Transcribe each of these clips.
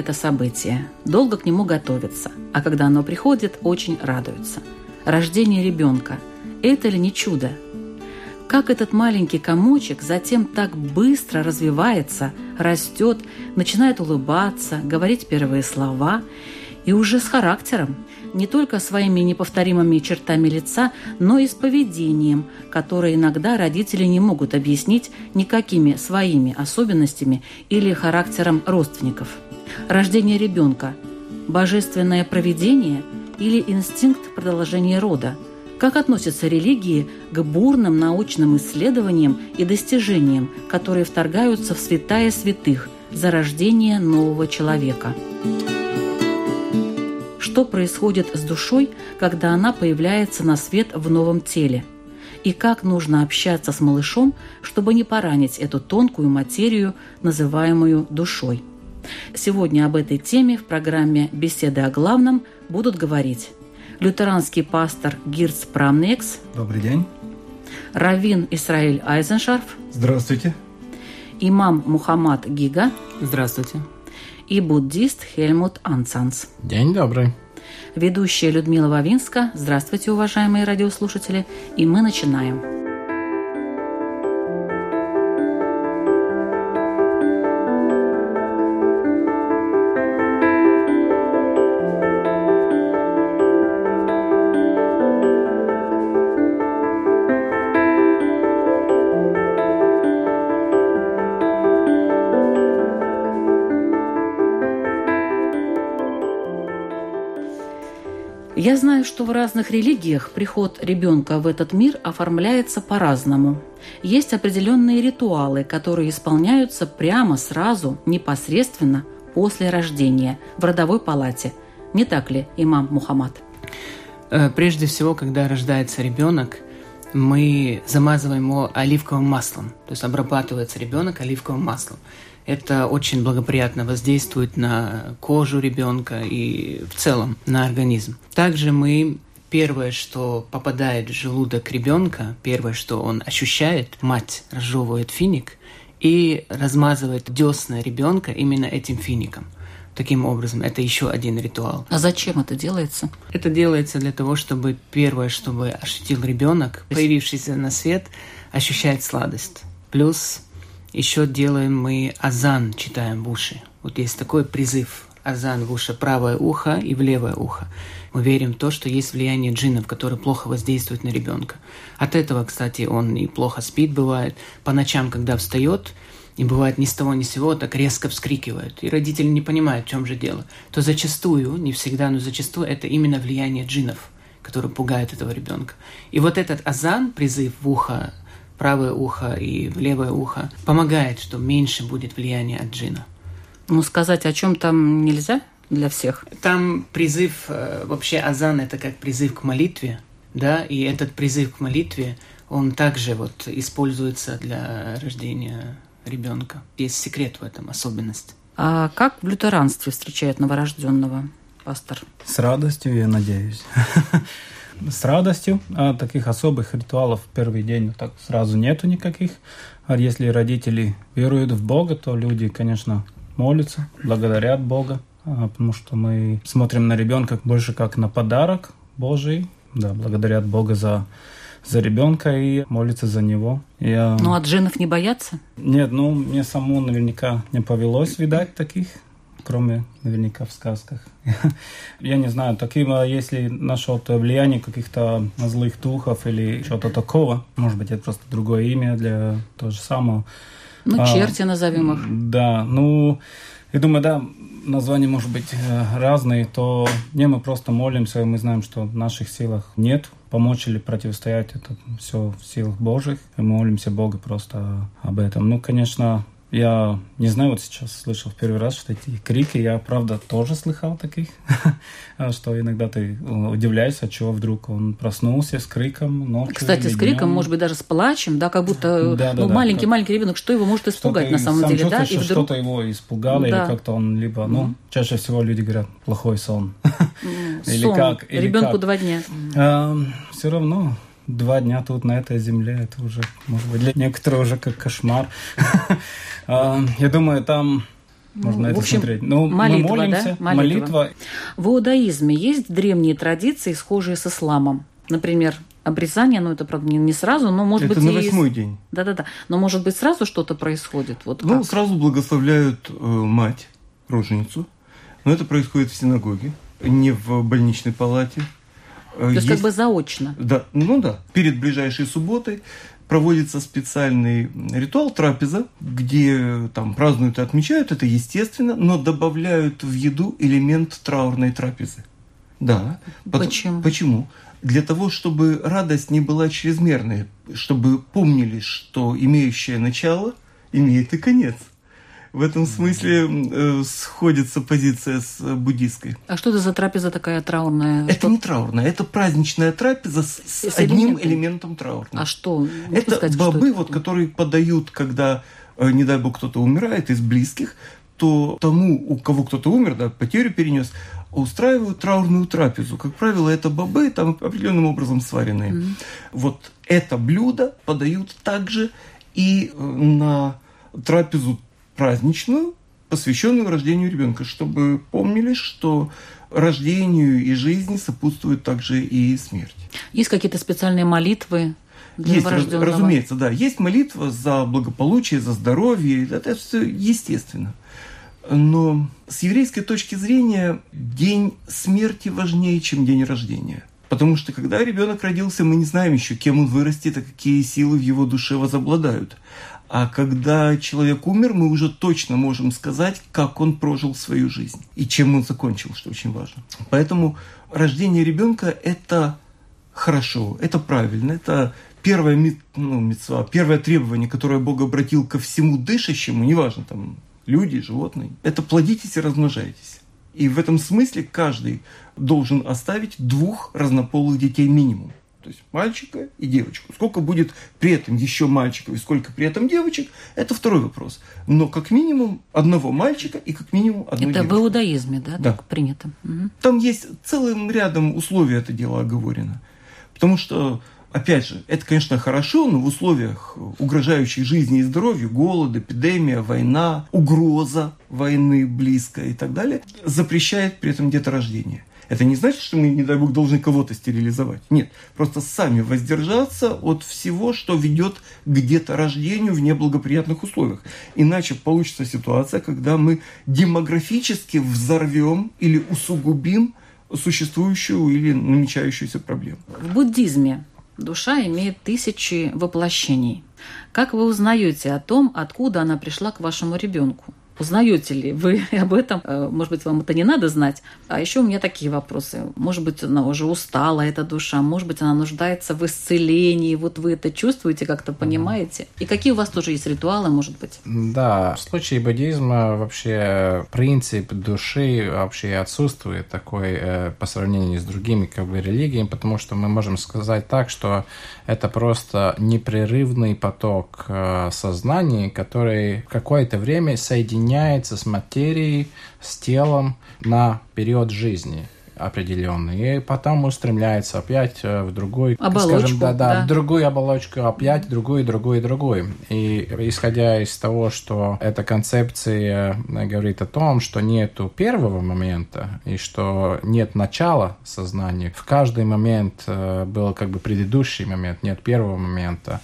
Это событие, долго к нему готовятся, а когда оно приходит, очень радуются. Рождение ребенка – это ли не чудо? Как этот маленький комочек затем так быстро развивается, растет, начинает улыбаться, говорить первые слова и уже с характером – не только своими неповторимыми чертами лица, но и с поведением, которое иногда родители не могут объяснить никакими своими особенностями или характером родственников. Рождение ребенка – божественное проведение или инстинкт продолжения рода – как относятся религии к бурным научным исследованиям и достижениям, которые вторгаются в святая святых за рождение нового человека? Что происходит с душой, когда она появляется на свет в новом теле, и как нужно общаться с малышом, чтобы не поранить эту тонкую материю, называемую душой. Сегодня об этой теме в программе «Беседы о главном» будут говорить лютеранский пастор Гирц Прамнекс. Добрый день. Равин Исраиль Айзеншарф. Здравствуйте. Имам Мухаммад Гига. Здравствуйте и буддист Хельмут Ансанс. День добрый. Ведущая Людмила Вавинска. Здравствуйте, уважаемые радиослушатели. И мы начинаем. Я знаю, что в разных религиях приход ребенка в этот мир оформляется по-разному. Есть определенные ритуалы, которые исполняются прямо сразу, непосредственно после рождения в родовой палате. Не так ли, имам Мухаммад? Э, прежде всего, когда рождается ребенок, мы замазываем его оливковым маслом, то есть обрабатывается ребенок оливковым маслом. Это очень благоприятно воздействует на кожу ребенка и в целом на организм. Также мы первое, что попадает в желудок ребенка, первое, что он ощущает, мать разжевывает финик и размазывает десна ребенка именно этим фиником. Таким образом, это еще один ритуал. А зачем это делается? Это делается для того, чтобы первое, чтобы ощутил ребенок, появившийся на свет, ощущает сладость. Плюс еще делаем мы азан, читаем в уши. Вот есть такой призыв. Азан в уши правое ухо и в левое ухо. Мы верим в то, что есть влияние джиннов, которые плохо воздействуют на ребенка. От этого, кстати, он и плохо спит, бывает. По ночам, когда встает, и бывает ни с того ни с сего так резко вскрикивают. И родители не понимают, в чем же дело. То зачастую, не всегда, но зачастую это именно влияние джиннов, которые пугают этого ребенка. И вот этот азан, призыв в ухо правое ухо и в левое ухо, помогает, что меньше будет влияния от джина. Ну, сказать о чем там нельзя для всех? Там призыв, э, вообще азан это как призыв к молитве, да, и этот призыв к молитве, он также вот используется для рождения ребенка. Есть секрет в этом, особенность. А как в лютеранстве встречают новорожденного, пастор? С радостью, я надеюсь. с радостью. А таких особых ритуалов в первый день так сразу нету никаких. А если родители веруют в Бога, то люди, конечно, молятся, благодарят Бога, а, потому что мы смотрим на ребенка больше как на подарок Божий. Да, благодарят Бога за за ребенка и молятся за него. Я... Ну, а джинов не боятся? Нет, ну, мне самому наверняка не повелось видать таких кроме наверняка в сказках. Я не знаю, таким, а если насчет влияния каких-то злых духов или что-то такого, может быть, это просто другое имя для того же самого. Ну, а, черти назовем их. Да, ну, я думаю, да, названия может быть э, разные, то не мы просто молимся, мы знаем, что в наших силах нет помочь или противостоять, это все в силах Божьих, и молимся Богу просто об этом. Ну, конечно, я не знаю, вот сейчас слышал в первый раз, что эти крики, я, правда, тоже слыхал таких, что иногда ты э, удивляешься, чего вдруг он проснулся с криком ночью. Кстати, с криком, днем. может быть, даже с плачем, да, как будто да, да, ну, да, маленький, как... маленький ребенок, что его может испугать на самом деле, да? И вдруг... что-то его испугало, да. или как-то он либо, ну, mm. чаще всего люди говорят, плохой сон. или сон. как? Или Ребенку как? два дня. А, все равно два дня тут на этой земле, это уже, может быть, для некоторых уже как кошмар. А, я думаю, там можно ну, это общем, смотреть. Ну, молитва, мы молимся, да? молитва. молитва. В иудаизме есть древние традиции, схожие с исламом. Например, обрезание, ну это, правда, не, не сразу, но может это быть... Это на восьмой и... день. Да-да-да. Но может быть сразу что-то происходит? Вот ну, как? сразу благословляют э, мать, роженицу. Но это происходит в синагоге, не в больничной палате. Э, То есть, есть как бы заочно. Да, ну да. Перед ближайшей субботой проводится специальный ритуал трапеза, где там празднуют и отмечают, это естественно, но добавляют в еду элемент траурной трапезы. Да. Почему? Почему? Для того, чтобы радость не была чрезмерной, чтобы помнили, что имеющее начало имеет и конец в этом смысле э, сходится позиция с буддийской. А что это за трапеза такая траурная? Это что? не траурная, это праздничная трапеза с, с, с одним элементом траурным. А что? Это сказать, бобы, что это? вот, которые подают, когда, э, не дай бог, кто-то умирает из близких, то тому, у кого кто-то умер, да, потерю перенес, устраивают траурную трапезу. Как правило, это бобы, там определенным образом сваренные. Mm-hmm. Вот это блюдо подают также и э, на трапезу праздничную, посвященную рождению ребенка, чтобы помнили, что рождению и жизни сопутствует также и смерть. Есть какие-то специальные молитвы для Есть, разумеется, да. Есть молитва за благополучие, за здоровье. Это все естественно. Но с еврейской точки зрения день смерти важнее, чем день рождения. Потому что когда ребенок родился, мы не знаем еще, кем он вырастет, а какие силы в его душе возобладают. А когда человек умер, мы уже точно можем сказать, как он прожил свою жизнь и чем он закончил, что очень важно. Поэтому рождение ребенка – это хорошо, это правильно, это первое, ну, митцва, первое требование, которое Бог обратил ко всему дышащему, неважно, там, люди, животные, это плодитесь и размножайтесь. И в этом смысле каждый должен оставить двух разнополых детей минимум то есть мальчика и девочку. Сколько будет при этом еще мальчиков и сколько при этом девочек, это второй вопрос. Но как минимум одного мальчика и как минимум одну это девочку. Это в иудаизме, да, да. так принято. Угу. Там есть целым рядом условий это дело оговорено. Потому что, опять же, это, конечно, хорошо, но в условиях угрожающих жизни и здоровью, голод, эпидемия, война, угроза войны близкая и так далее, запрещает при этом деторождение. Это не значит, что мы, не дай бог, должны кого-то стерилизовать. Нет, просто сами воздержаться от всего, что ведет к деторождению в неблагоприятных условиях. Иначе получится ситуация, когда мы демографически взорвем или усугубим существующую или намечающуюся проблему. В буддизме душа имеет тысячи воплощений. Как вы узнаете о том, откуда она пришла к вашему ребенку? Узнаете ли вы об этом? Э, может быть, вам это не надо знать. А еще у меня такие вопросы. Может быть, она уже устала, эта душа. Может быть, она нуждается в исцелении. Вот вы это чувствуете, как-то понимаете? И какие у вас тоже есть ритуалы, может быть? Да, в случае буддизма вообще принцип души вообще отсутствует такой э, по сравнению с другими как бы религиями, потому что мы можем сказать так, что это просто непрерывный поток э, сознания, который какое-то время соединяется с материей, с телом на период жизни. Определенный, и потом устремляется опять э, в другой, оболочку, скажем, да, да, да. в другую оболочку, опять другую, другую, другую. И исходя из того, что эта концепция говорит о том, что нету первого момента и что нет начала сознания, в каждый момент был как бы предыдущий момент, нет первого момента.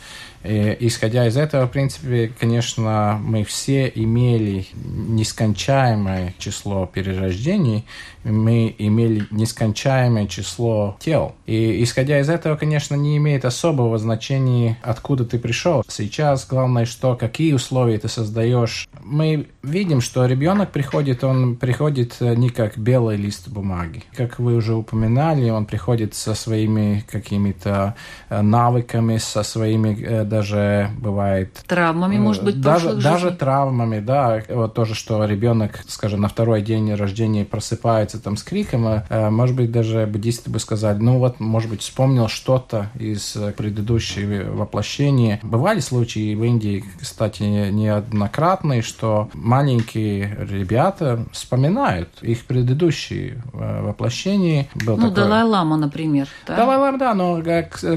И, исходя из этого, в принципе, конечно, мы все имели нескончаемое число перерождений, мы имели нескончаемое число тел. И исходя из этого, конечно, не имеет особого значения, откуда ты пришел. Сейчас главное, что какие условия ты создаешь. Мы видим, что ребенок приходит, он приходит не как белый лист бумаги. Как вы уже упоминали, он приходит со своими какими-то э, навыками, со своими э, даже бывает... Травмами, может быть, даже, даже жизней. травмами, да. Вот тоже, что ребенок, скажем, на второй день рождения просыпается там с криком, а, может быть, даже буддисты бы сказали, ну вот, может быть, вспомнил что-то из предыдущего воплощения. Бывали случаи в Индии, кстати, неоднократные, что маленькие ребята вспоминают их предыдущие воплощения. Был ну, такой... Далай-Лама, например. Да? Далай-Лама, да, но,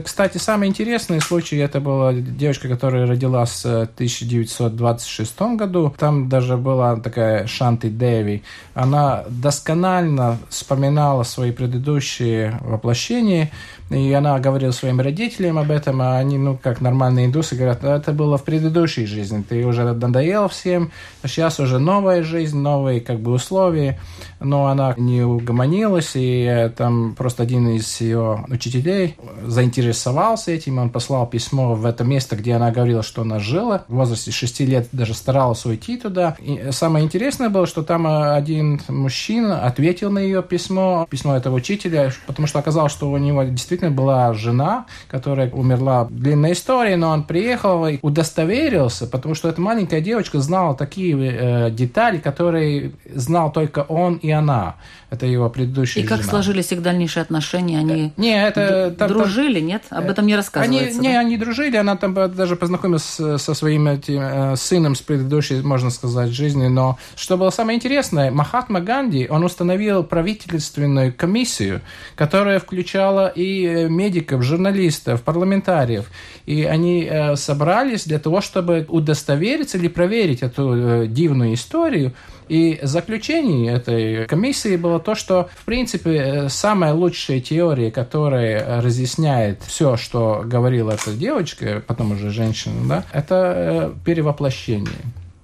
кстати, самый интересный случай, это была девочка, которая родилась в 1926 году. Там даже была такая Шанти Деви. Она досконально вспоминала свои предыдущие воплощения, и она говорила своим родителям об этом, а они, ну, как нормальные индусы, говорят, это было в предыдущей жизни, ты уже надоел всем, сейчас уже новая жизнь, новые, как бы, условия, но она не угомонилась, и э, там просто один из ее учителей заинтересовался этим, он послал письмо в это место, где она говорила, что она жила, в возрасте 6 лет даже старалась уйти туда. И самое интересное было, что там э, один мужчина ответил на ее письмо, письмо этого учителя, потому что оказалось, что у него действительно была жена, которая умерла. Длинная история, но он приехал и удостоверился, потому что эта маленькая девочка знала такие э, детали, которые знал только он и она. Это его предыдущая И как жена. сложились их дальнейшие отношения? Они не, это, там, дружили, там, нет? Об этом не рассказывается. Они, да? Не, они дружили, она там даже познакомилась со своим этим, э, сыном с предыдущей, можно сказать, жизни. Но что было самое интересное, Махатма Ганди, он установил правительственную комиссию, которая включала и э, медиков, журналистов, парламентариев. И они э, собрались для того, чтобы удостовериться или проверить эту э, дивную историю. И заключение этой комиссии было то, что, в принципе, э, самая лучшая теория, которая разъясняет все, что говорила эта девочка, потом уже женщина, да, это перевоплощение.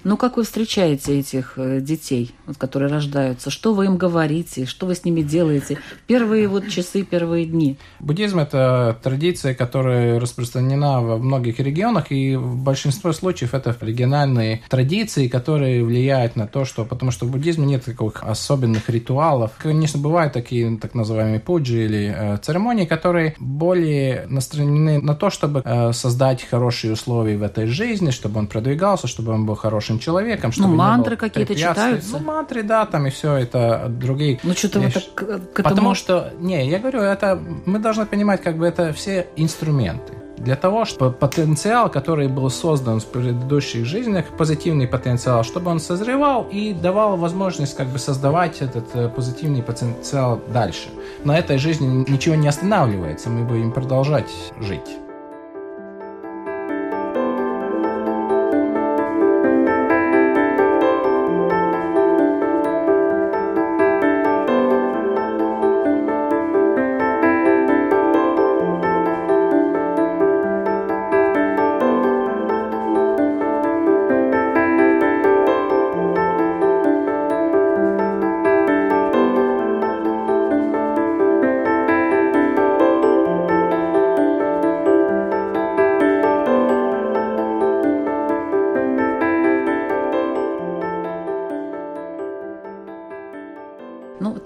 Ну, как вы встречаете этих э, детей, вот, которые рождаются? Что вы им говорите? Что вы с ними делаете? Первые вот часы, первые дни. Буддизм – это традиция, которая распространена во многих регионах, и в большинстве случаев это региональные традиции, которые влияют на то, что… Потому что в буддизме нет таких особенных ритуалов. Конечно, бывают такие так называемые пуджи или э, церемонии, которые более настроены на то, чтобы э, создать хорошие условия в этой жизни, чтобы он продвигался, чтобы он был хорошим хорошим человеком, чтобы ну, мантры какие-то читаются. Ну, мантры, да, там и все это, другие. Ну, что-то вы так к этому... Потому что, не, я говорю, это, мы должны понимать, как бы это все инструменты. Для того, чтобы потенциал, который был создан в предыдущих жизнях, позитивный потенциал, чтобы он созревал и давал возможность как бы создавать этот э, позитивный потенциал дальше. На этой жизни ничего не останавливается, мы будем продолжать жить.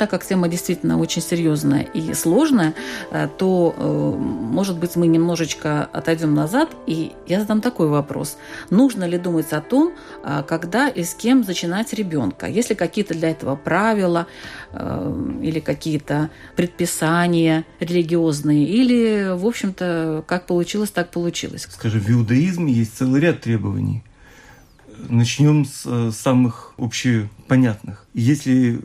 Так как тема действительно очень серьезная и сложная, э, то, э, может быть, мы немножечко отойдем назад, и я задам такой вопрос. Нужно ли думать о том, э, когда и с кем зачинать ребенка? Есть ли какие-то для этого правила или какие-то предписания религиозные? Или, в общем-то, как получилось, так получилось? Скажем, в иудаизме есть целый ряд требований. Начнем с самых общепонятных. Если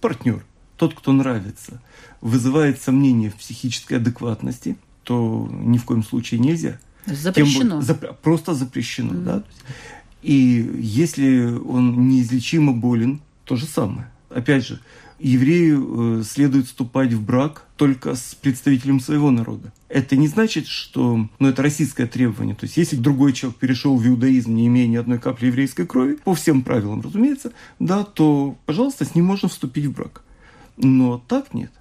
партнер, тот, кто нравится, вызывает сомнения в психической адекватности, то ни в коем случае нельзя. Запрещено. Тем, зап, просто запрещено, mm-hmm. да. И если он неизлечимо болен, то же самое. Опять же, еврею э, следует вступать в брак только с представителем своего народа. Это не значит, что ну, это российское требование. То есть, если другой человек перешел в иудаизм, не имея ни одной капли еврейской крови, по всем правилам, разумеется, да, то, пожалуйста, с ним можно вступить в брак. Но так нет.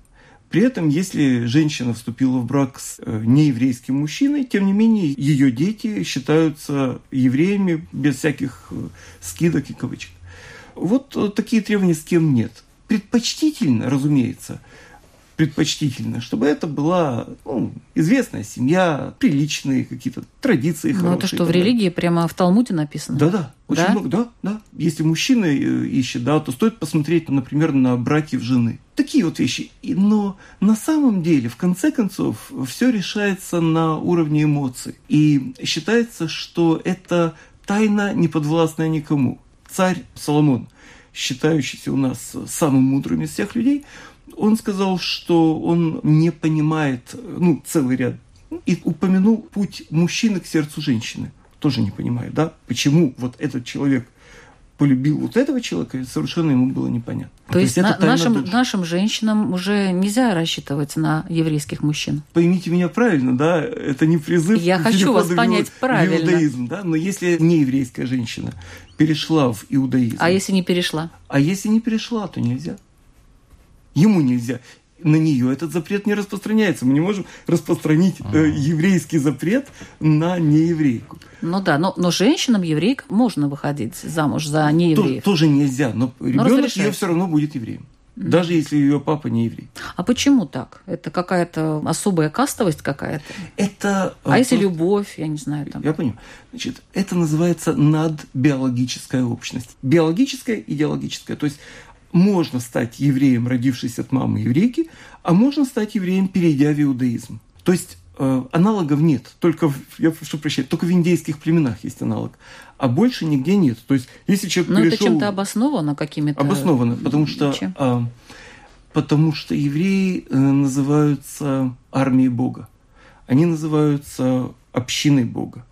При этом, если женщина вступила в брак с э, нееврейским мужчиной, тем не менее, ее дети считаются евреями без всяких э, скидок и кавычек. Вот такие требования с кем нет. Предпочтительно, разумеется, предпочтительно, чтобы это была ну, известная семья, приличные какие-то традиции Ну, это что, в религии прямо в Талмуде написано? Да-да, очень да? много, да, да. Если мужчина э, ищет, да, то стоит посмотреть, например, на браки в жены. Такие вот вещи. Но на самом деле, в конце концов, все решается на уровне эмоций. И считается, что это тайна, не подвластная никому. Царь Соломон, считающийся у нас самым мудрым из всех людей, он сказал, что он не понимает, ну, целый ряд, и упомянул путь мужчины к сердцу женщины. Тоже не понимает, да, почему вот этот человек полюбил вот этого человека, совершенно ему было непонятно. То, То есть, есть на, нашим, нашим женщинам уже нельзя рассчитывать на еврейских мужчин? Поймите меня правильно, да, это не призыв Я хочу вас понять в правильно. иудаизм, да, но если не еврейская женщина перешла в иудаизм... А если не перешла? А если не перешла, то нельзя. Ему нельзя. На нее этот запрет не распространяется. Мы не можем распространить э, еврейский запрет на нееврейку. Ну да, но, но женщинам еврейкам можно выходить замуж за неевреев. То, тоже нельзя, но ребенок ее все равно будет евреем. Даже если ее папа не еврей. А почему так? Это какая-то особая кастовость какая-то? Это... А если любовь, я не знаю там. Я понимаю. Значит, это называется надбиологическая общность. Биологическая, идеологическая. То есть можно стать евреем, родившись от мамы еврейки, а можно стать евреем, перейдя в иудаизм. То есть э, аналогов нет, только в, я прошу прощения, только в индейских племенах есть аналог, а больше нигде нет. То есть если человек Но перешел... это чем-то обосновано какими-то... Обосновано, потому что... Э, потому что евреи э, называются армией Бога. Они называются общиной Бога.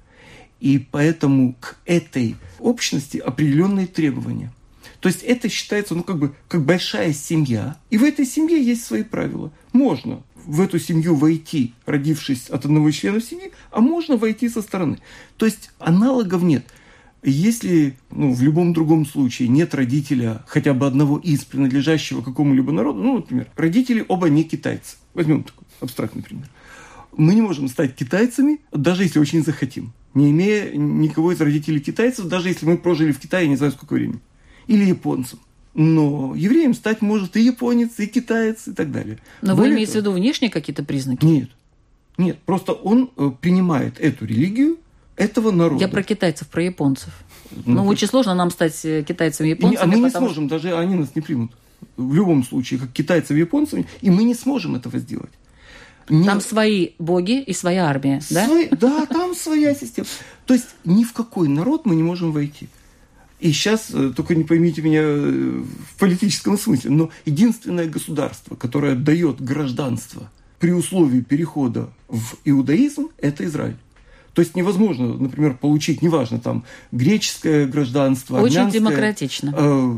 И поэтому к этой общности определенные требования. То есть это считается, ну, как бы, как большая семья. И в этой семье есть свои правила. Можно в эту семью войти, родившись от одного члена семьи, а можно войти со стороны. То есть аналогов нет. Если ну, в любом другом случае нет родителя, хотя бы одного из принадлежащего какому-либо народу, ну, например, родители оба не китайцы. Возьмем такой абстрактный пример. Мы не можем стать китайцами, даже если очень захотим, не имея никого из родителей китайцев, даже если мы прожили в Китае не знаю сколько времени или японцем. Но евреем стать может и японец, и китаец, и так далее. Но Более вы имеете того, в виду внешние какие-то признаки? Нет. Нет, просто он э, принимает эту религию этого народа. Я про китайцев, про японцев. Ну, ну очень сложно нам стать э, китайцами и японцами. А мы не сможем, даже они нас не примут. В любом случае, как китайцев и японцев, и мы не сможем этого сделать. Не... Там свои боги и своя армия, да? Да, там своя система. То есть ни в какой народ мы не можем войти. И сейчас, э, только не поймите меня э, в политическом смысле, но единственное государство, которое дает гражданство при условии перехода в иудаизм, это Израиль. То есть невозможно, например, получить, неважно, там, греческое гражданство, Очень демократично. Э,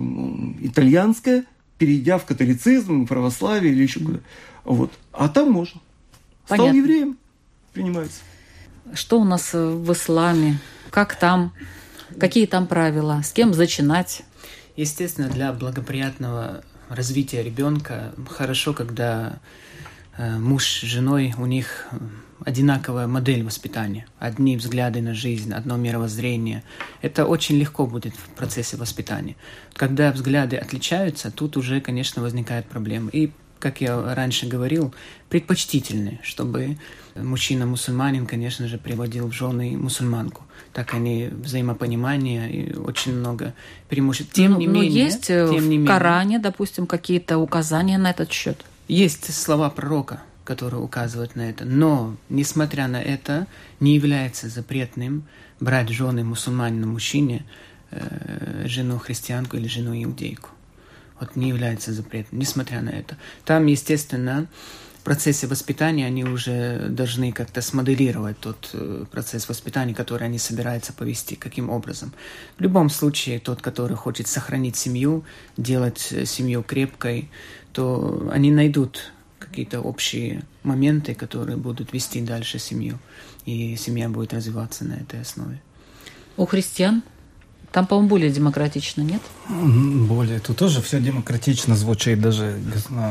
итальянское, перейдя в католицизм, православие или еще куда. Вот. А там можно. Понятно. Стал евреем, принимается. Что у нас в исламе? Как там? Какие там правила? С кем начинать? Естественно, для благоприятного развития ребенка хорошо, когда э, муж с женой, у них одинаковая модель воспитания, одни взгляды на жизнь, одно мировоззрение. Это очень легко будет в процессе воспитания. Когда взгляды отличаются, тут уже, конечно, возникает проблема. И, как я раньше говорил, предпочтительны, чтобы мужчина-мусульманин, конечно же, приводил в жены мусульманку так они взаимопонимание и очень много преимуществ. Тем но, не но менее, есть э, тем в не менее, Коране, допустим, какие-то указания на этот счет? Есть слова пророка, которые указывают на это, но, несмотря на это, не является запретным брать жены мусульманина мужчине, э, жену христианку или жену иудейку. вот не является запретным, несмотря на это. Там, естественно, в процессе воспитания они уже должны как-то смоделировать тот э, процесс воспитания, который они собираются повести, каким образом. В любом случае, тот, который хочет сохранить семью, делать э, семью крепкой, то они найдут какие-то общие моменты, которые будут вести дальше семью, и семья будет развиваться на этой основе. У христиан там, по-моему, более демократично, нет? Более. Тут тоже все демократично звучит, даже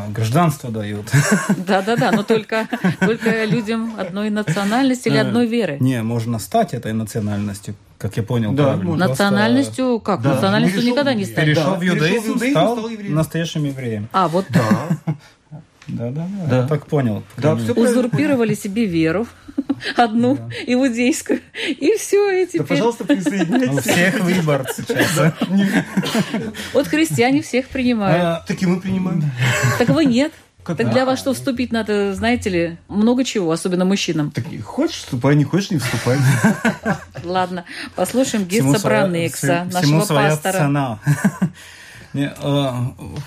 гражданство дают. Да-да-да, но только, только людям одной национальности или э, одной веры. Не, можно стать этой национальностью, как я понял да, правильно. Национальностью как? Да. Национальностью никогда не стать. Перешел в иудаизм, стал, стал настоящим евреем. А, вот да. Да, да, да. Я так понял. Да, все Узурпировали себе веру одну да. иудейскую. И все, и теперь... Да, пожалуйста, присоединяйтесь. У всех выбор сейчас. Вот христиане всех принимают. А, так и мы принимаем. Так вы нет. Как? Так для вас что вступить надо, знаете ли, много чего, особенно мужчинам. Так хочешь вступай, не хочешь не вступай. Ладно, послушаем Гетца Бранекса, нашего пастора. Э,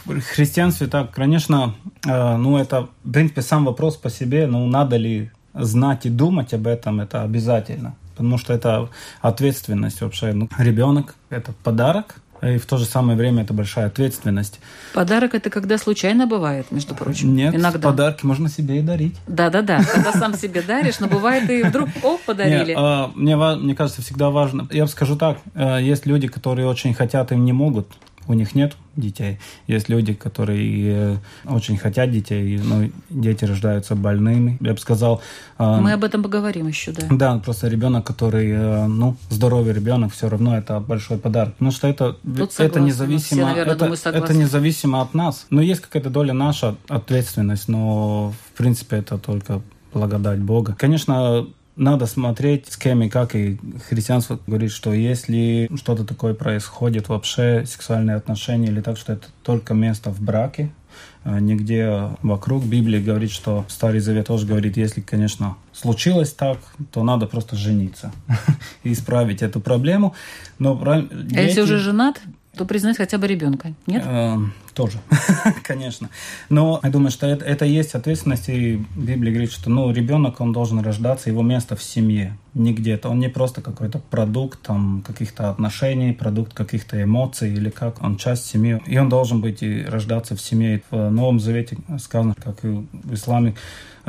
в христианстве так, конечно, э, ну это, в принципе, сам вопрос по себе, ну надо ли знать и думать об этом, это обязательно. Потому что это ответственность вообще. Ну, ребенок – это подарок, и в то же самое время это большая ответственность. Подарок это когда случайно бывает, между прочим. Нет, иногда. подарки можно себе и дарить. Да-да-да, когда сам себе даришь, но бывает и вдруг, о, подарили. А, мне, мне кажется, всегда важно. Я скажу так, э, есть люди, которые очень хотят и не могут у них нет детей. Есть люди, которые э, очень хотят детей, но дети рождаются больными. Я бы сказал... Э, Мы об этом поговорим еще, да. Да, просто ребенок, который, э, ну, здоровый ребенок, все равно это большой подарок. Потому что это, это независимо... Все, наверное, это, думаю, это независимо от нас. Но есть какая-то доля наша ответственность, но в принципе это только благодать Бога. Конечно, надо смотреть, с кем и как. И христианство говорит, что если что-то такое происходит вообще, сексуальные отношения или так, что это только место в браке, а нигде вокруг. Библия говорит, что Старый Завет тоже говорит, если, конечно, случилось так, то надо просто жениться и исправить эту проблему. Но а если уже женат? то признать хотя бы ребенка, нет? Тоже, конечно. Но я думаю, что это, это есть ответственность, и Библия говорит, что ну, ребенок, он должен рождаться, его место в семье, не где-то. Он не просто какой-то продукт там, каких-то отношений, продукт каких-то эмоций или как, он часть семьи. И он должен быть и рождаться в семье. В Новом Завете сказано, как и в исламе,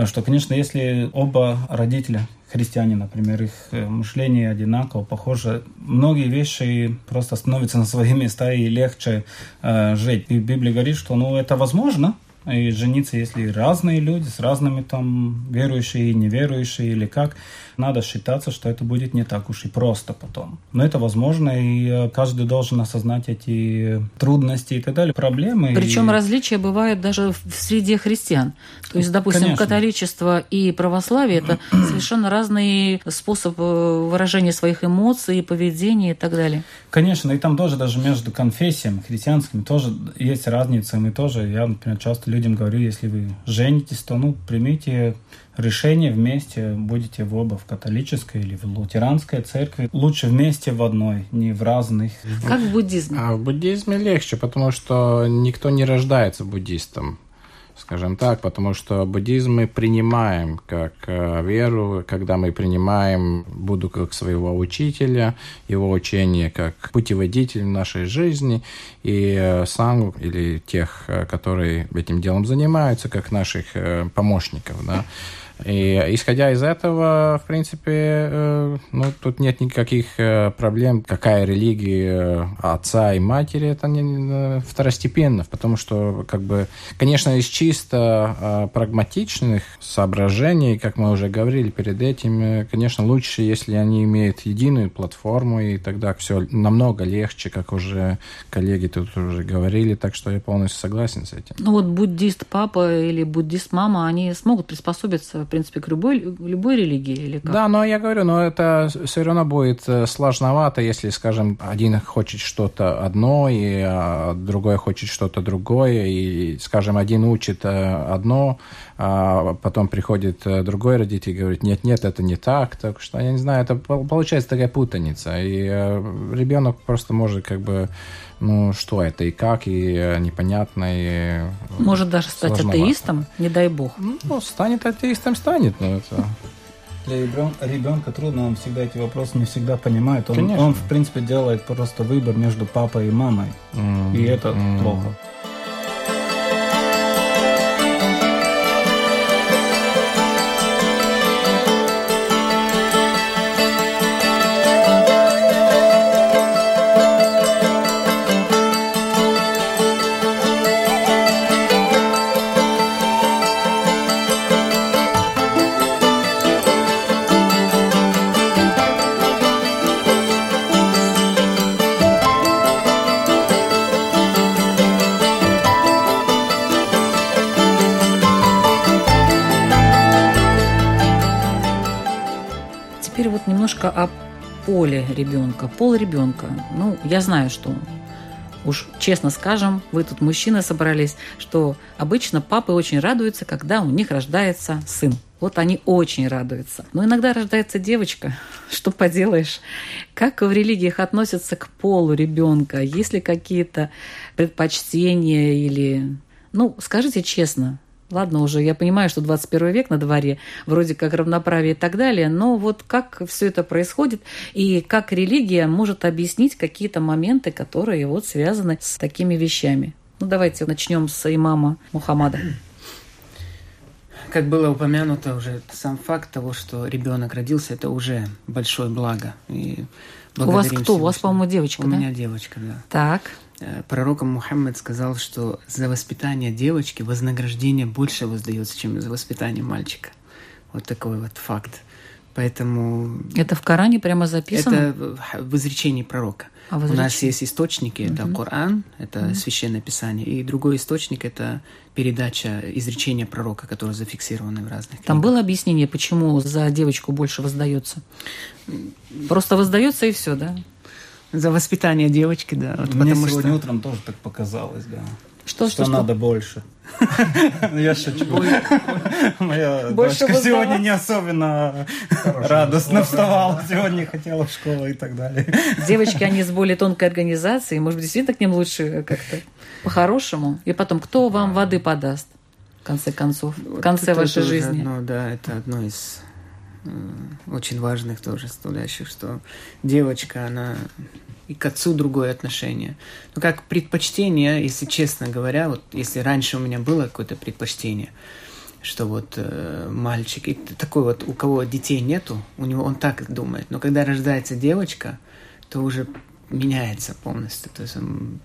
что, конечно, если оба родителя христиане, например, их э, мышление одинаково, похоже. Многие вещи просто становятся на свои места и легче э, жить. И Библия говорит, что ну, это возможно, и жениться, если разные люди с разными там верующие и неверующие или как, надо считаться, что это будет не так уж и просто потом. Но это возможно, и э, каждый должен осознать эти трудности и так далее, проблемы. Причем и... различия бывают даже в среде христиан. То есть, допустим, Конечно. католичество и православие – это совершенно разные способы выражения своих эмоций, поведения и так далее. Конечно, и там тоже даже между конфессиями христианскими тоже есть разница. Мы тоже, я, например, часто людям говорю, если вы женитесь, то ну, примите решение вместе, будете в оба в католической или в лютеранской церкви. Лучше вместе в одной, не в разных. Как в буддизме? А в буддизме легче, потому что никто не рождается буддистом скажем так, потому что буддизм мы принимаем как э, веру, когда мы принимаем Будду как своего учителя, его учение как путеводитель в нашей жизни, и э, сангу или тех, э, которые этим делом занимаются, как наших помощников, да. И исходя из этого, в принципе, э, ну, тут нет никаких э, проблем, какая религия отца и матери, это не второстепенно, потому что, как бы, конечно, из чисто э, прагматичных соображений, как мы уже говорили перед этим, конечно, лучше, если они имеют единую платформу, и тогда все намного легче, как уже коллеги тут уже говорили, так что я полностью согласен с этим. Ну вот буддист папа или буддист мама, они смогут приспособиться принципе, к любой, любой религии или как? Да, но я говорю, но это все равно будет э, сложновато, если, скажем, один хочет что-то одно, и а, другой хочет что-то другое, и, скажем, один учит одно, а потом приходит другой родитель и говорит, нет-нет, это не так, так что, я не знаю, это получается такая путаница, и ребенок просто может как бы ну, что это и как, и э, непонятно, и... Может даже стать атеистом, не дай бог. Ну, станет атеистом, станет, но это... Для ребенка трудно, он всегда эти вопросы не всегда понимает. Он, он в принципе, делает просто выбор между папой и мамой. Mm-hmm. И это mm-hmm. плохо. Немножко о поле ребенка. Пол ребенка. Ну, я знаю, что уж честно скажем, вы тут мужчины собрались, что обычно папы очень радуются, когда у них рождается сын. Вот они очень радуются. Но иногда рождается девочка. Что поделаешь? Как в религиях относятся к полу ребенка? Есть ли какие-то предпочтения или... Ну, скажите честно, Ладно уже, я понимаю, что 21 век на дворе, вроде как равноправие и так далее, но вот как все это происходит и как религия может объяснить какие-то моменты, которые вот связаны с такими вещами. Ну, давайте начнем с имама Мухаммада. Как было упомянуто уже, сам факт того, что ребенок родился, это уже большое благо. И У вас кто? У вас, по-моему, девочка, У да? У меня девочка, да. Так. Э, пророк Мухаммед сказал, что за воспитание девочки вознаграждение больше воздается, чем за воспитание мальчика. Вот такой вот факт. Поэтому... Это в Коране прямо записано? Это в изречении пророка. А У нас есть источники, это угу. Коран, это угу. священное писание, и другой источник это передача изречения пророка, которое зафиксировано в разных. Там книгах. было объяснение, почему за девочку больше воздается? Просто воздается и все, да? За воспитание девочки, да. Вот Мне потому сегодня что... утром тоже так показалось, да. Что, что, что надо больше. Я шучу. Моя дочка сегодня не особенно радостно вставала. Сегодня хотела в школу и так далее. Девочки, они с более тонкой организацией. Может быть, действительно к ним лучше как-то по-хорошему. И потом, кто вам воды подаст? В конце концов, в конце вашей жизни. Ну да, это одно из очень важных тоже составляющих, что девочка, она и к отцу другое отношение. Ну, как предпочтение, если честно говоря, вот если раньше у меня было какое-то предпочтение, что вот э, мальчик, и такой вот, у кого детей нету, у него он так думает. Но когда рождается девочка, то уже меняется полностью. То есть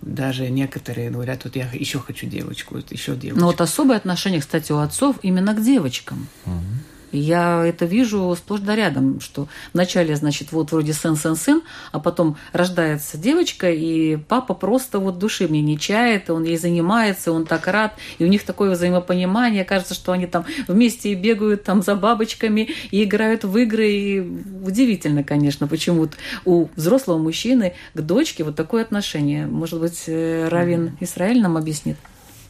даже некоторые говорят, вот я еще хочу девочку, вот еще девочку. Но вот особое отношение, кстати, у отцов именно к девочкам. Угу. Я это вижу сплошь да рядом, что вначале, значит, вот вроде сын-сын-сын, а потом рождается девочка, и папа просто вот души мне не чает, он ей занимается, он так рад, и у них такое взаимопонимание, кажется, что они там вместе бегают там за бабочками и играют в игры, и удивительно, конечно, почему вот у взрослого мужчины к дочке вот такое отношение. Может быть, э, Равин Израиль нам объяснит?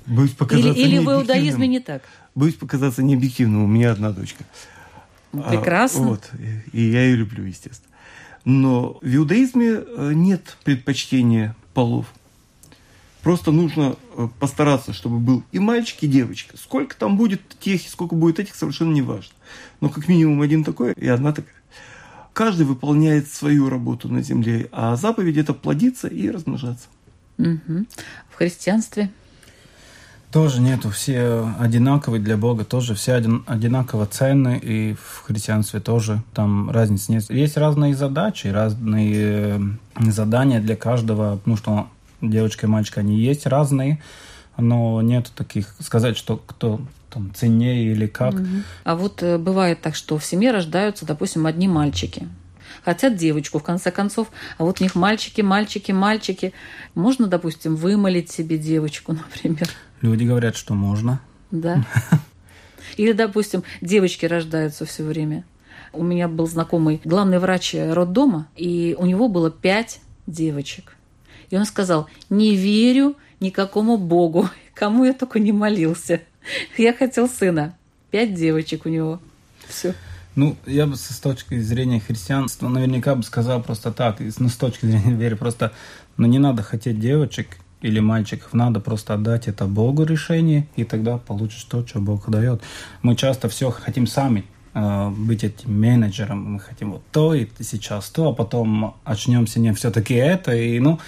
Боюсь показаться или, или в иудаизме не так? Боюсь показаться необъективным, у меня одна дочка. Ну, прекрасно. А, вот, и я ее люблю, естественно. Но в иудаизме э, нет предпочтения полов. Просто нужно э, постараться, чтобы был и мальчик, и девочка. Сколько там будет тех, сколько будет этих, совершенно не важно. Но как минимум один такой и одна такая. Каждый выполняет свою работу на земле, а заповедь – это плодиться и размножаться. Угу. В христианстве – тоже нету, все одинаковые для Бога, тоже все один, одинаково ценны, и в христианстве тоже там разницы нет. Есть разные задачи, разные э, задания для каждого, потому что девочка и мальчик, они есть разные, но нет таких, сказать, что кто там ценнее или как. А вот э, бывает так, что в семье рождаются, допустим, одни мальчики, хотят девочку, в конце концов, а вот у них мальчики, мальчики, мальчики. Можно, допустим, вымолить себе девочку, например? Люди говорят, что можно. Да. Или, допустим, девочки рождаются все время. У меня был знакомый главный врач роддома, и у него было пять девочек. И он сказал, не верю никакому богу, кому я только не молился. Я хотел сына. Пять девочек у него. Все. Ну, я бы с точки зрения христианства наверняка бы сказал просто так, ну, с точки зрения веры, просто, ну, не надо хотеть девочек или мальчиков, надо просто отдать это Богу решение, и тогда получишь то, что Бог дает. Мы часто все хотим сами, э, быть этим менеджером, мы хотим вот то, и сейчас то, а потом очнемся, не все-таки это, и, ну,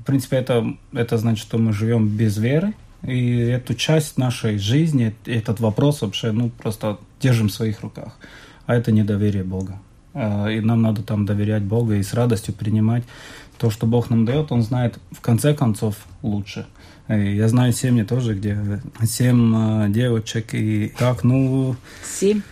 в принципе, это, это значит, что мы живем без веры, и эту часть нашей жизни, этот вопрос вообще, ну, просто держим в своих руках а это недоверие Бога. А, и нам надо там доверять Богу и с радостью принимать то, что Бог нам дает. Он знает в конце концов лучше. И я знаю семьи тоже, где семь а, девочек и так, ну... Семь?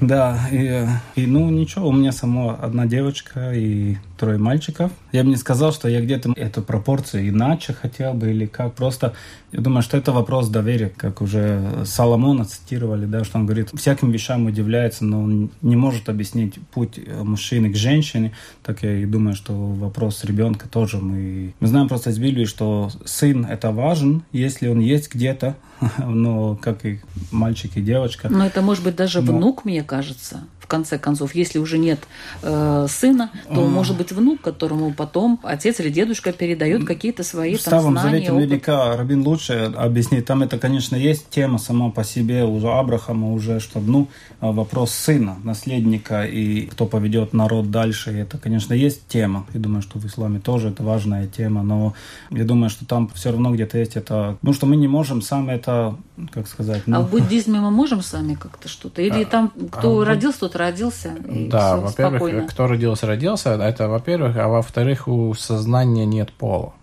Да, и, и ну ничего, у меня само одна девочка и трое мальчиков. Я бы не сказал, что я где-то эту пропорцию иначе хотел бы или как. Просто я думаю, что это вопрос доверия, как уже Соломона цитировали, да, что он говорит, всяким вещам удивляется, но он не может объяснить путь мужчины к женщине. Так я и думаю, что вопрос ребенка тоже мы... Мы знаем просто из Библии, что сын это важен, если он есть где-то, но как и мальчик и девочка. Но это может быть даже но... внук, мне кажется конце концов, если уже нет э, сына, то может быть внук, которому потом отец или дедушка передает какие-то свои в там, знания. В Завете наверняка Рабин лучше объяснит. Там это, конечно, есть тема сама по себе уже Абрахама, уже, чтобы, ну, вопрос сына, наследника и кто поведет народ дальше. Это, конечно, есть тема. Я думаю, что в исламе тоже это важная тема, но я думаю, что там все равно где-то есть это... Ну, что мы не можем сами это, как сказать... Ну... А в буддизме мы можем сами как-то что-то? Или а, там кто а, родился, тот родился. да, во-первых, кто родился, родился, это во-первых, а во-вторых, у сознания нет пола.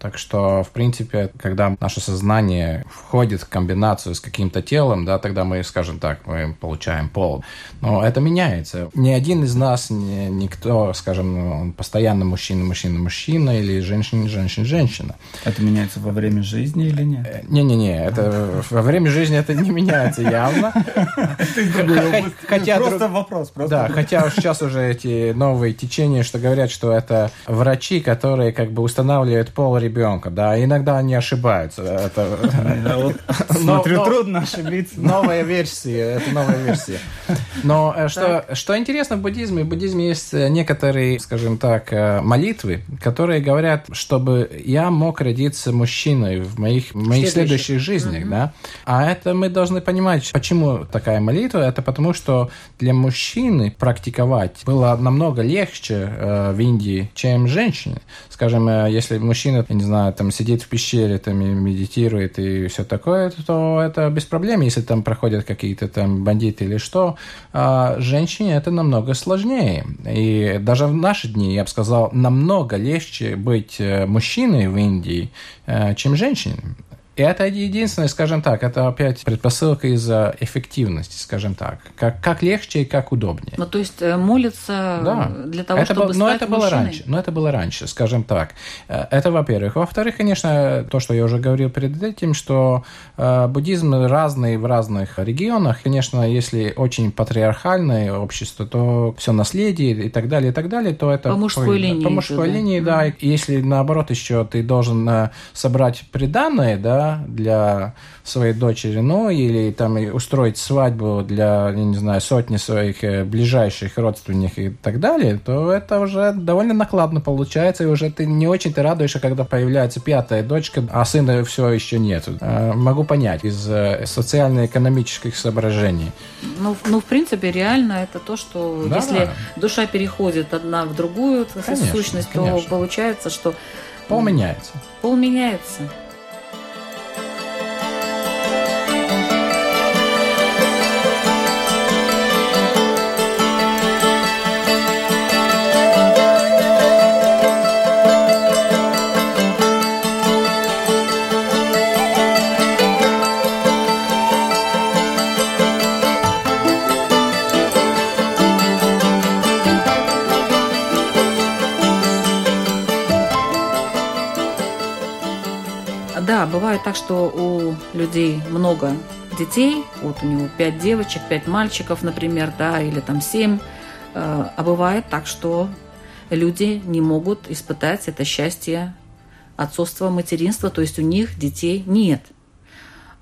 Так что, в принципе, когда наше сознание входит в комбинацию с каким-то телом, да, тогда мы, скажем так, мы получаем пол. Но это меняется. Ни один из нас, ни, никто, скажем, он постоянно мужчина, мужчина, мужчина или женщина, женщина, женщина. Это меняется во время жизни или нет? Э, Не-не-не, это во время жизни это не меняется явно. Хотя просто вопрос. Да, хотя сейчас уже эти новые течения, что говорят, что это врачи, которые как бы устанавливают пол ребенка, да, иногда они ошибаются. Это... Смотрю, трудно ошибиться. Новая версия, это новая версия. Но э, что, что интересно в буддизме, в буддизме есть э, некоторые, скажем так, э, молитвы, которые говорят, чтобы я мог родиться мужчиной в моих, моих следующих жизнях, да. А это мы должны понимать, почему такая молитва. Это потому, что для мужчины практиковать было намного легче э, в Индии, чем женщине. Скажем, если мужчина, не знаю, там сидит в пещере, там и медитирует и все такое, то это без проблем, если там проходят какие-то там бандиты или что. А женщине это намного сложнее. И даже в наши дни, я бы сказал, намного легче быть э, мужчиной в Индии, э, чем женщиной. И это единственное, скажем так, это опять предпосылка из-за эффективности, скажем так. Как, как легче и как удобнее. Ну, то есть э, молиться да. для того, это чтобы был, стать но это мужчиной? было раньше. Но это было раньше, скажем так. Э, это во-первых. Во-вторых, конечно, то, что я уже говорил перед этим, что э, буддизм разный в разных регионах. Конечно, если очень патриархальное общество, то все наследие и так далее, и так далее, то это... По мужской линии. По мужской это, линии, да. да. Если наоборот еще ты должен э, собрать приданное, да, для своей дочери, ну, или там устроить свадьбу для, я не знаю, сотни своих э, ближайших родственников и так далее, то это уже довольно накладно получается, и уже ты не очень-то радуешься, когда появляется пятая дочка, а сына все еще нет. Э, могу понять из э, социально-экономических соображений. Ну, ну, в принципе, реально это то, что да, если да. душа переходит одна в другую, конечно, сущность, конечно. то получается, что... Пол меняется. Пол меняется. Бывает так, что у людей много детей, вот у него пять девочек, пять мальчиков, например, да, или там семь, э, а бывает так, что люди не могут испытать это счастье отцовства, материнства, то есть у них детей нет.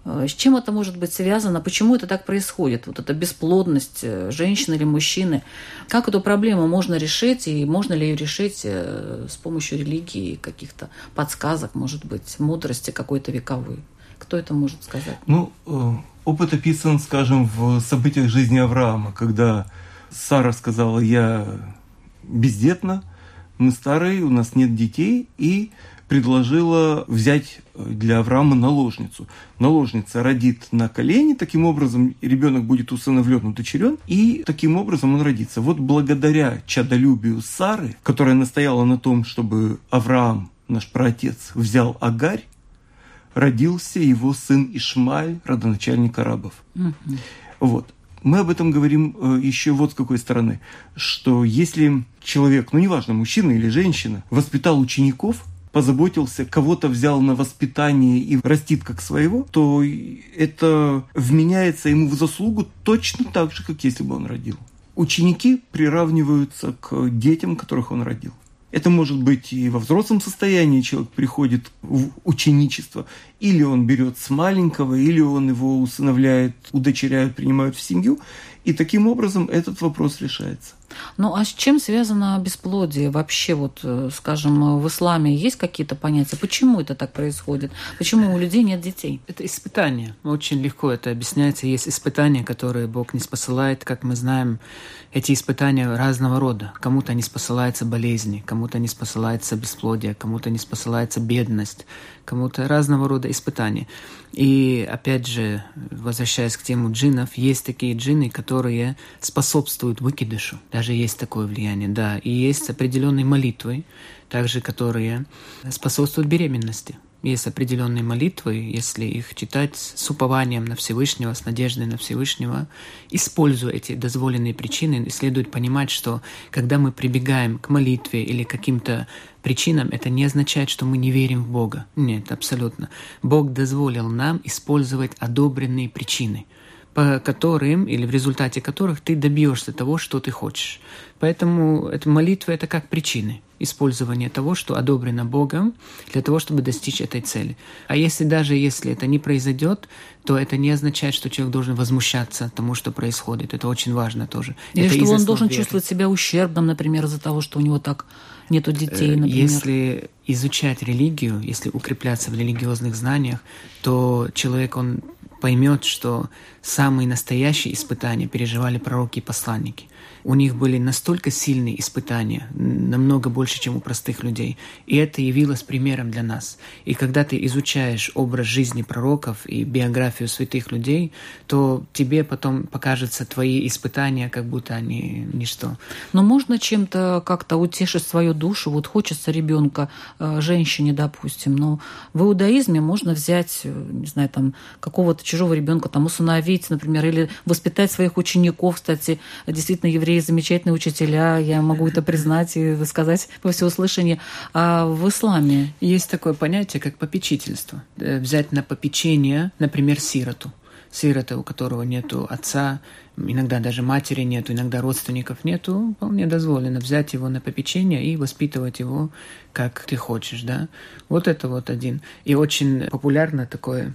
Э, с чем это может быть связано? Почему это так происходит? Вот эта бесплодность э, женщины или мужчины. Как эту проблему можно решить? И можно ли ее решить э, с помощью религии, каких-то подсказок, может быть, мудрости какой-то вековой? Кто это может сказать? Ну, опыт описан, скажем, в событиях жизни Авраама, когда Сара сказала, я бездетна, мы старые, у нас нет детей, и предложила взять для Авраама наложницу. Наложница родит на колени, таким образом ребенок будет усыновлен, удочерен, и таким образом он родится. Вот благодаря чадолюбию Сары, которая настояла на том, чтобы Авраам, наш праотец, взял Агарь, родился его сын Ишмаль, родоначальник арабов. Угу. Вот. Мы об этом говорим э, еще вот с какой стороны, что если человек, ну неважно, мужчина или женщина, воспитал учеников, позаботился, кого-то взял на воспитание и растит как своего, то это вменяется ему в заслугу точно так же, как если бы он родил. Ученики приравниваются к детям, которых он родил. Это может быть и во взрослом состоянии человек приходит в ученичество, или он берет с маленького, или он его усыновляет, удочеряют, принимают в семью, и таким образом этот вопрос решается. Ну а с чем связано бесплодие вообще? Вот, э, скажем, в исламе есть какие-то понятия? Почему это так происходит? Почему у людей нет детей? Это испытание. Очень легко это объясняется. Есть испытания, которые Бог не спосылает. Как мы знаем, эти испытания разного рода. Кому-то не спосылается болезни, кому-то не спосылается бесплодие, кому-то не спосылается бедность, кому-то разного рода испытания. И опять же, возвращаясь к тему джиннов, есть такие джинны, которые способствуют выкидышу. Даже есть такое влияние, да. И есть определенные молитвы, также которые способствуют беременности. Есть определенные молитвы, если их читать с упованием на Всевышнего, с надеждой на Всевышнего, используя эти дозволенные причины, следует понимать, что когда мы прибегаем к молитве или каким-то причинам, это не означает, что мы не верим в Бога. Нет, абсолютно. Бог дозволил нам использовать одобренные причины – по которым или в результате которых ты добьешься того, что ты хочешь. Поэтому эта молитва это как причины использования того, что одобрено Богом, для того, чтобы достичь этой цели. А если даже если это не произойдет, то это не означает, что человек должен возмущаться тому, что происходит. Это очень важно тоже. Или это что он должен веры. чувствовать себя ущербным, например, из-за того, что у него так нету детей, например. Если изучать религию, если укрепляться в религиозных знаниях, то человек, он поймет, что самые настоящие испытания переживали пророки и посланники – у них были настолько сильные испытания, намного больше, чем у простых людей. И это явилось примером для нас. И когда ты изучаешь образ жизни пророков и биографию святых людей, то тебе потом покажется твои испытания, как будто они ничто. Но можно чем-то как-то утешить свою душу. Вот хочется ребенка, э, женщине, допустим. Но в иудаизме можно взять, э, не знаю, там какого-то чужого ребенка, там усыновить, например, или воспитать своих учеников. Кстати, действительно, евреи евреи замечательные учителя, я могу это признать и сказать по всеуслышанию. А в исламе? Есть такое понятие, как попечительство. Э, взять на попечение, например, сироту. Сирота, у которого нет отца, иногда даже матери нету, иногда родственников нету, вполне дозволено взять его на попечение и воспитывать его, как ты хочешь, да. Вот это вот один. И очень популярно такое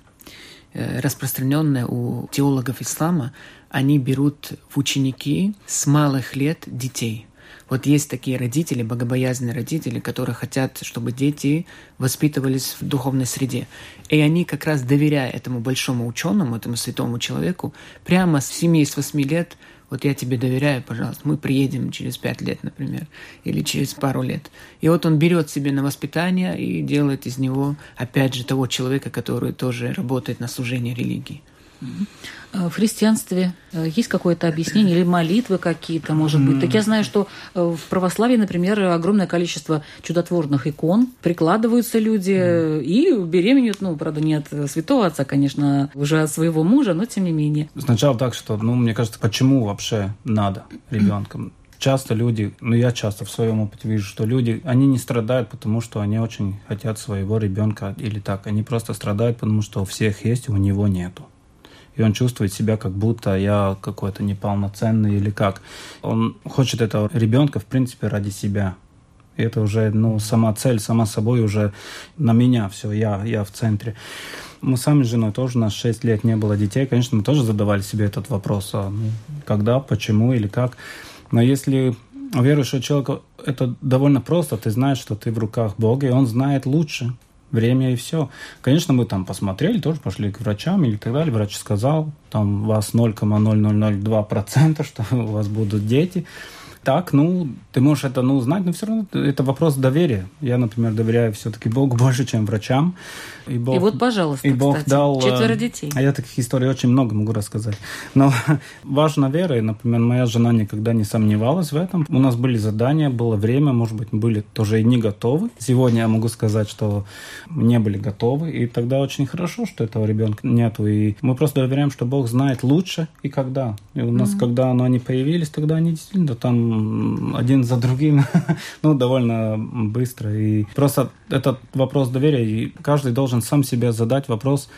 э, распространенное у теологов ислама они берут в ученики с малых лет детей. Вот есть такие родители, богобоязненные родители, которые хотят, чтобы дети воспитывались в духовной среде. И они как раз доверяя этому большому ученому, этому святому человеку, прямо с 7 с 8 лет вот я тебе доверяю, пожалуйста, мы приедем через пять лет, например, или через пару лет. И вот он берет себе на воспитание и делает из него, опять же, того человека, который тоже работает на служение религии. Э, в христианстве э, есть какое-то объяснение или молитвы какие-то, может быть? Так я знаю, что э, в православии, например, огромное количество чудотворных икон, прикладываются люди и беременеют, ну, правда, не от святого отца, конечно, уже от своего мужа, но тем не менее. Сначала так, что, ну, мне кажется, почему вообще надо ребенком? Часто люди, ну я часто в своем опыте вижу, что люди, они не страдают, потому что они очень хотят своего ребенка или так. Они просто страдают, потому что у всех есть, у него нету. И он чувствует себя, как будто я какой-то неполноценный или как. Он хочет этого ребенка, в принципе, ради себя. И это уже, ну, сама цель, сама собой уже на меня все, я, я в центре. Мы сами с женой тоже, у нас 6 лет не было детей, конечно, мы тоже задавали себе этот вопрос, а, ну, когда, почему или как. Но если верующего человека это довольно просто, ты знаешь, что ты в руках Бога, и Он знает лучше время и все. Конечно, мы там посмотрели, тоже пошли к врачам или так далее. Врач сказал, там у вас 0,0002%, что у вас будут дети так, ну, ты можешь это, ну, знать, но все равно это вопрос доверия. Я, например, доверяю все-таки Богу больше, чем врачам. И, Бог, и вот, пожалуйста, и Бог кстати, дал, четверо детей. А я таких историй очень много могу рассказать. Но важна вера, и, например, моя жена никогда не сомневалась в этом. У нас были задания, было время, может быть, мы были тоже и не готовы. Сегодня я могу сказать, что не были готовы, и тогда очень хорошо, что этого ребенка нету. И мы просто доверяем, что Бог знает лучше и когда. И у нас, mm-hmm. когда оно они появились, тогда они действительно там один за другим, ну, довольно быстро. И просто этот вопрос доверия, и каждый должен сам себе задать вопрос,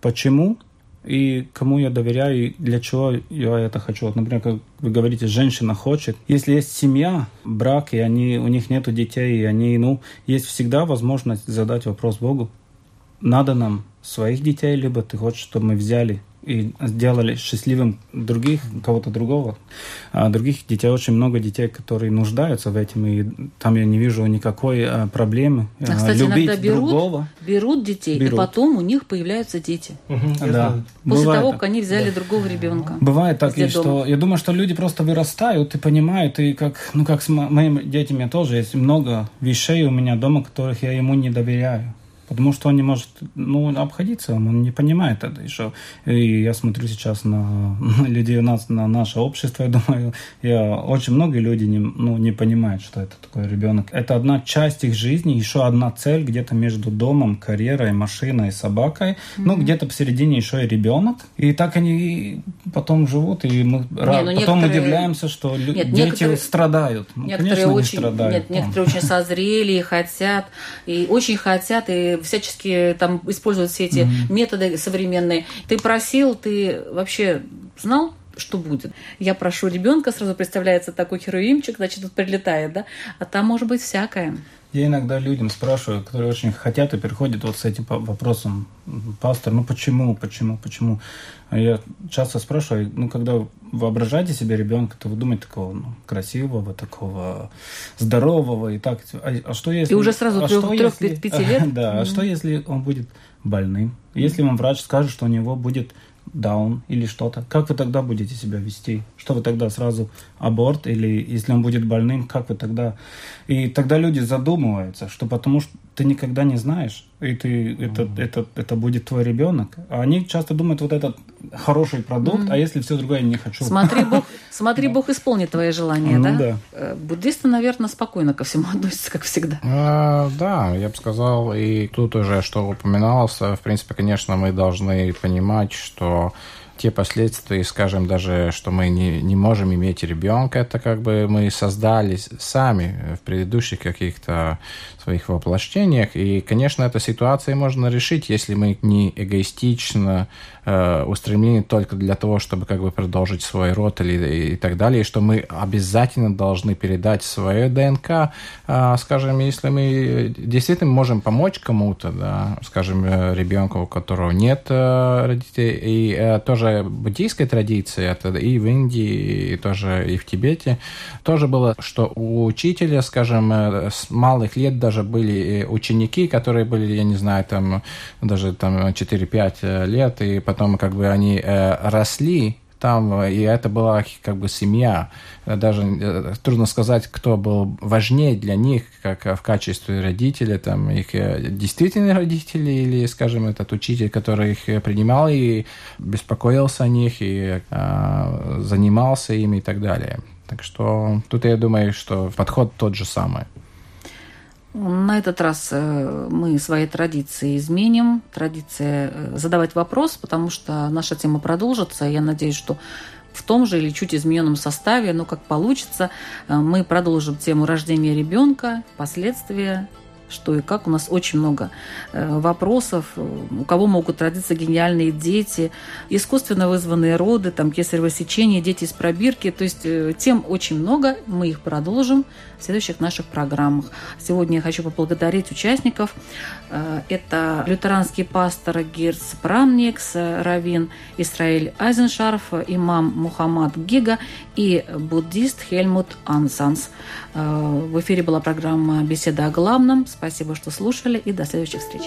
почему и кому я доверяю, и для чего я это хочу. Вот, например, как вы говорите, женщина хочет. Если есть семья, брак, и они, у них нет детей, и они, ну, есть всегда возможность задать вопрос Богу. Надо нам своих детей, либо ты хочешь, чтобы мы взяли и сделали счастливым других, кого-то другого. А других детей, очень много детей, которые нуждаются в этом, и там я не вижу никакой а, проблемы. А, кстати, любить иногда берут, другого. берут детей, берут. и потом у них появляются дети. Угу, да. После Бывает того, как они взяли да. другого ребенка. Бывает так, и что я думаю, что люди просто вырастают и понимают, и как, ну, как с моими детьми тоже есть много вещей у меня дома, которых я ему не доверяю. Потому что он не может ну, обходиться, он не понимает это еще. И я смотрю сейчас на, на людей у нас, на наше общество, я думаю, я, очень много людей не, ну, не понимают, что это такой ребенок. Это одна часть их жизни, еще одна цель где-то между домом, карьерой, машиной, собакой. Mm-hmm. Ну, где-то посередине еще и ребенок. И так они потом живут, и мы не, ну, потом некоторые... удивляемся, что нет, дети некоторые... страдают. Ну, некоторые конечно, очень, страдают. Нет, некоторые очень созрели и хотят, и очень хотят, и всячески там используют все эти mm-hmm. методы современные. Ты просил, ты вообще знал, что будет. Я прошу ребенка, сразу представляется такой хероимчик, значит, тут прилетает, да? А там может быть всякое. Я иногда людям спрашиваю, которые очень хотят и приходят вот с этим вопросом, пастор, ну почему, почему, почему? А я часто спрашиваю, ну когда вы воображаете себе ребенка, то вы думаете такого ну, красивого, такого здорового и так. А, а что если... И уже сразу а трех-пяти лет? Да, а что если он будет больным? Если вам врач скажет, что у него будет даун или что-то, как вы тогда будете себя вести? Что вы тогда сразу аборт или если он будет больным, как вы тогда? И тогда люди задумываются, что потому что ты никогда не знаешь, и ты, это, mm-hmm. это, это будет твой ребенок. А они часто думают, вот этот хороший продукт, mm-hmm. а если все другое не хочу. Смотри, Бог, смотри, Бог исполнит твои желания, ну, да? да? Э, буддисты, наверное, спокойно ко всему относятся, как всегда. А, да, я бы сказал, и тут уже, что упоминалось, в принципе, конечно, мы должны понимать, что те последствия, скажем, даже, что мы не, не можем иметь ребенка, это как бы мы создали сами в предыдущих каких-то своих воплощениях. И, конечно, эту ситуацию можно решить, если мы не эгоистично э, устремлены только для того, чтобы как бы продолжить свой род или и так далее, и что мы обязательно должны передать свое ДНК. Э, скажем, если мы действительно можем помочь кому-то, да, скажем, э, ребенку, у которого нет э, родителей, и э, тоже буддийская традиция, это и в Индии, и тоже и в Тибете, тоже было, что у учителя, скажем, э, с малых лет даже были ученики, которые были, я не знаю, там даже там 4-5 э, лет, и потом как бы они э, росли там, и это была как бы семья. Даже э, трудно сказать, кто был важнее для них, как в качестве родителей, там, их действительные родители или, скажем, этот учитель, который их принимал и беспокоился о них, и э, занимался ими и так далее. Так что тут я думаю, что подход тот же самый. На этот раз э, мы свои традиции изменим. Традиция э, задавать вопрос, потому что наша тема продолжится. Я надеюсь, что в том же или чуть измененном составе, но как получится, э, мы продолжим тему рождения ребенка, последствия что и как. У нас очень много э, вопросов, у кого могут родиться гениальные дети, искусственно вызванные роды, там, кесарево сечение, дети из пробирки. То есть э, тем очень много, мы их продолжим в следующих наших программах. Сегодня я хочу поблагодарить участников. Э, это лютеранский пастор Герц Прамникс, Равин Исраиль Айзеншарф, имам Мухаммад Гига и буддист Хельмут Ансанс. Э, в эфире была программа «Беседа о главном». Спасибо, что слушали, и до следующих встреч.